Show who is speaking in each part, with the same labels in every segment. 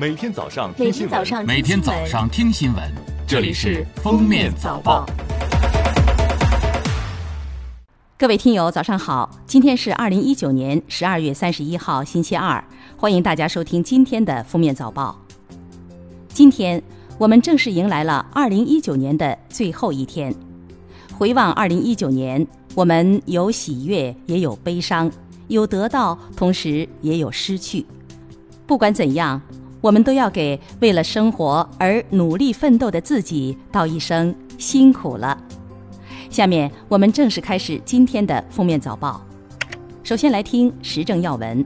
Speaker 1: 每天早上听新闻，
Speaker 2: 每天早上听新闻，这里是《封面早报》。
Speaker 3: 各位听友，早上好！今天是二零一九年十二月三十一号，星期二，欢迎大家收听今天的《封面早报》。今天我们正式迎来了二零一九年的最后一天。回望二零一九年，我们有喜悦，也有悲伤，有得到，同时也有失去。不管怎样，我们都要给为了生活而努力奋斗的自己道一声辛苦了。下面我们正式开始今天的封面早报。首先来听时政要闻。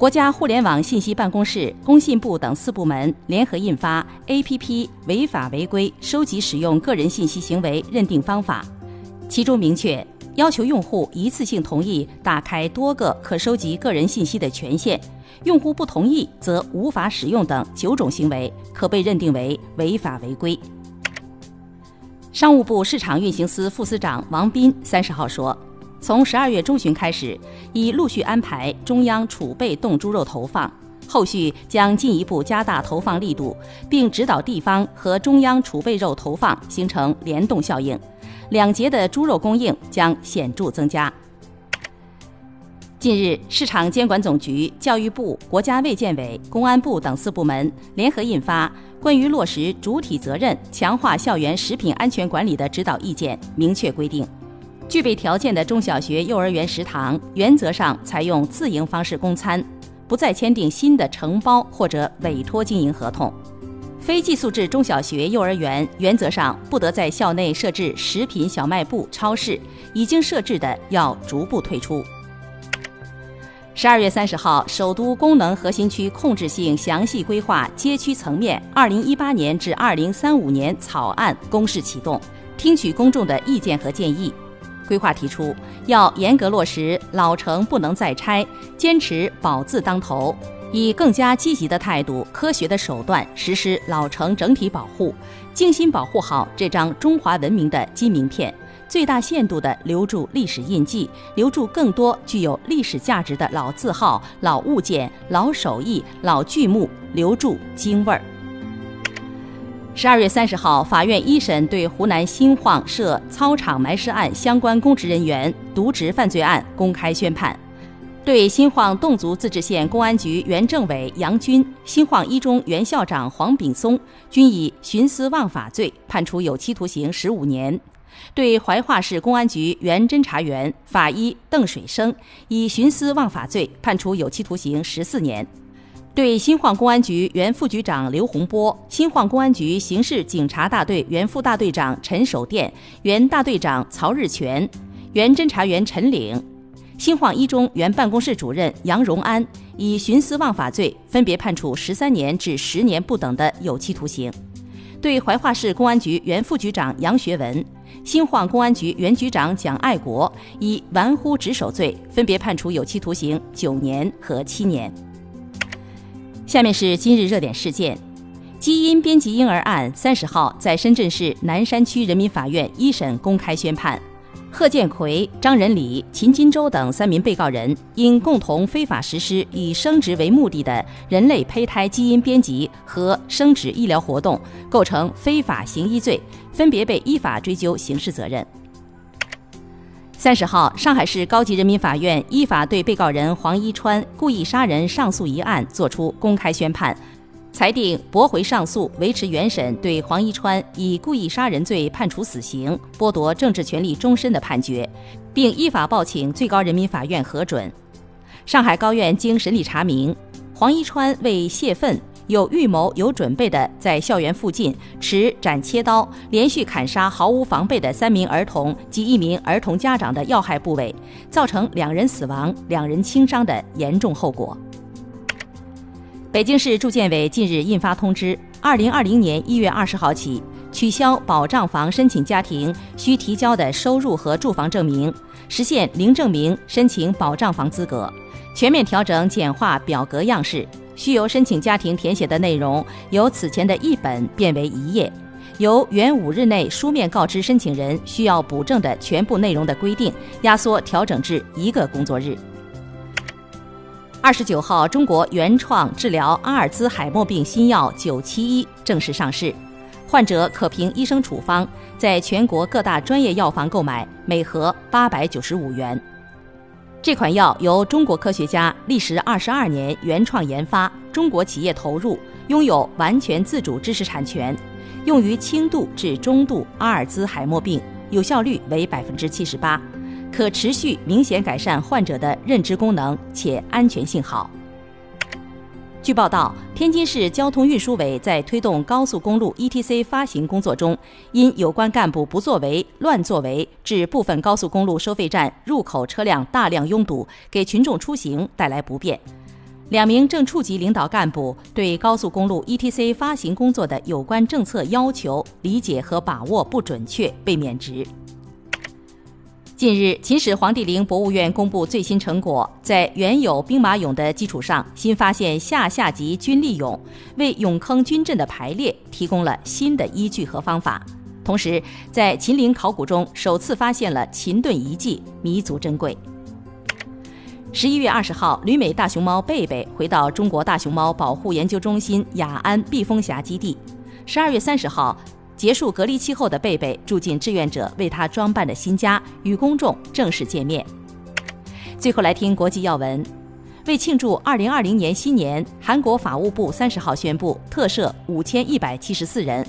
Speaker 3: 国家互联网信息办公室、工信部等四部门联合印发《APP 违法违规收集使用个人信息行为认定方法》，其中明确要求用户一次性同意打开多个可收集个人信息的权限，用户不同意则无法使用等九种行为可被认定为违法违规。商务部市场运行司副司长王斌三十号说，从十二月中旬开始，已陆续安排中央储备冻猪肉投放，后续将进一步加大投放力度，并指导地方和中央储备肉投放形成联动效应，两节的猪肉供应将显著增加。近日，市场监管总局、教育部、国家卫健委、公安部等四部门联合印发《关于落实主体责任强化校园食品安全管理的指导意见》，明确规定，具备条件的中小学、幼儿园食堂原则上采用自营方式供餐，不再签订新的承包或者委托经营合同。非寄宿制中小学、幼儿园原则上不得在校内设置食品小卖部、超市，已经设置的要逐步退出。十二月三十号，首都功能核心区控制性详细规划街区层面二零一八年至二零三五年草案公示启动，听取公众的意见和建议。规划提出，要严格落实老城不能再拆，坚持保字当头，以更加积极的态度、科学的手段实施老城整体保护，精心保护好这张中华文明的金名片。最大限度地留住历史印记，留住更多具有历史价值的老字号、老物件、老手艺、老剧目，留住京味儿。十二月三十号，法院一审对湖南新晃涉操场埋尸案相关公职人员渎职犯罪案公开宣判，对新晃侗族自治县公安局原政委杨军、新晃一中原校长黄炳松均以徇私枉法罪判处有期徒刑十五年。对怀化市公安局原侦查员法医邓水生以徇私枉法罪判处有期徒刑十四年；对新晃公安局原副局长刘洪波、新晃公安局刑事警察大队原副大队长陈守殿、原大队长曹日全、原侦查员陈岭、新晃一中原办公室主任杨荣安以徇私枉法罪分别判处十三年至十年不等的有期徒刑；对怀化市公安局原副局长杨学文。新晃公安局原局长蒋爱国以玩忽职守罪，分别判处有期徒刑九年和七年。下面是今日热点事件：基因编辑婴儿案，三十号在深圳市南山区人民法院一审公开宣判，贺建奎、张仁礼、秦金洲等三名被告人因共同非法实施以生殖为目的的人类胚胎基因编辑和生殖医疗活动，构成非法行医罪。分别被依法追究刑事责任。三十号，上海市高级人民法院依法对被告人黄一川故意杀人上诉一案作出公开宣判，裁定驳回上诉，维持原审对黄一川以故意杀人罪判处死刑，剥夺政治权利终身的判决，并依法报请最高人民法院核准。上海高院经审理查明，黄一川为泄愤。有预谋、有准备的，在校园附近持斩切刀，连续砍杀毫无防备的三名儿童及一名儿童家长的要害部位，造成两人死亡、两人轻伤的严重后果。北京市住建委近日印发通知，二零二零年一月二十号起，取消保障房申请家庭需提交的收入和住房证明，实现零证明申请保障房资格，全面调整简化表格样式。需由申请家庭填写的内容由此前的一本变为一页，由原五日内书面告知申请人需要补正的全部内容的规定压缩调整至一个工作日。二十九号，中国原创治疗阿尔兹海默病新药九七一正式上市，患者可凭医生处方，在全国各大专业药房购买，每盒八百九十五元。这款药由中国科学家历时二十二年原创研发，中国企业投入，拥有完全自主知识产权，用于轻度至中度阿尔兹海默病，有效率为百分之七十八。可持续明显改善患者的认知功能，且安全性好。据报道，天津市交通运输委在推动高速公路 ETC 发行工作中，因有关干部不作为、乱作为，致部分高速公路收费站入口车辆大量拥堵，给群众出行带来不便。两名正处级领导干部对高速公路 ETC 发行工作的有关政策要求理解和把握不准确，被免职。近日，秦始皇帝陵博物院公布最新成果，在原有兵马俑的基础上，新发现下下级军力俑，为俑坑军阵的排列提供了新的依据和方法。同时，在秦陵考古中首次发现了秦盾遗迹，弥足珍贵。十一月二十号，旅美大熊猫贝贝回到中国大熊猫保护研究中心雅安避风峡基地。十二月三十号。结束隔离期后的贝贝住进志愿者为他装扮的新家，与公众正式见面。最后来听国际要闻，为庆祝二零二零年新年，韩国法务部三十号宣布特赦五千一百七十四人，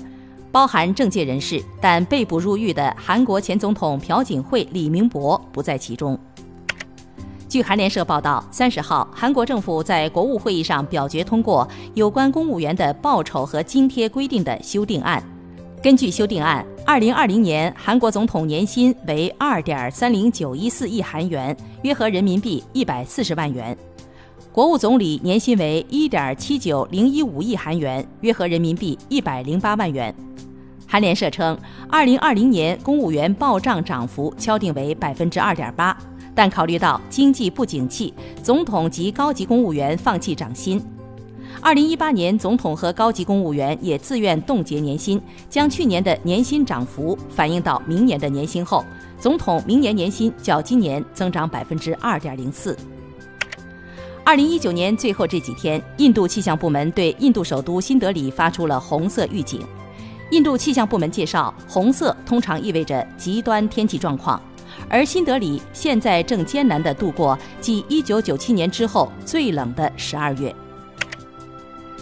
Speaker 3: 包含政界人士，但被捕入狱的韩国前总统朴槿惠、李明博不在其中。据韩联社报道，三十号，韩国政府在国务会议上表决通过有关公务员的报酬和津贴规定的修订案。根据修订案，二零二零年韩国总统年薪为二点三零九一四亿韩元，约合人民币一百四十万元；国务总理年薪为一点七九零一五亿韩元，约合人民币一百零八万元。韩联社称，二零二零年公务员报账涨幅敲定为百分之二点八，但考虑到经济不景气，总统及高级公务员放弃涨薪。二零一八年，总统和高级公务员也自愿冻结年薪，将去年的年薪涨幅反映到明年的年薪后，总统明年年薪较今年增长百分之二点零四。二零一九年最后这几天，印度气象部门对印度首都新德里发出了红色预警。印度气象部门介绍，红色通常意味着极端天气状况，而新德里现在正艰难地度过继一九九七年之后最冷的十二月。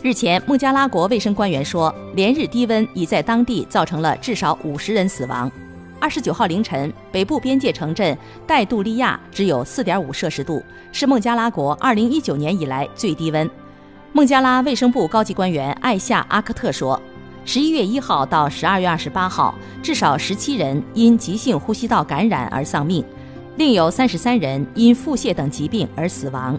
Speaker 3: 日前，孟加拉国卫生官员说，连日低温已在当地造成了至少五十人死亡。二十九号凌晨，北部边界城镇戴杜利亚只有四点五摄氏度，是孟加拉国二零一九年以来最低温。孟加拉卫生部高级官员艾夏阿克特说，十一月一号到十二月二十八号，至少十七人因急性呼吸道感染而丧命，另有三十三人因腹泻等疾病而死亡。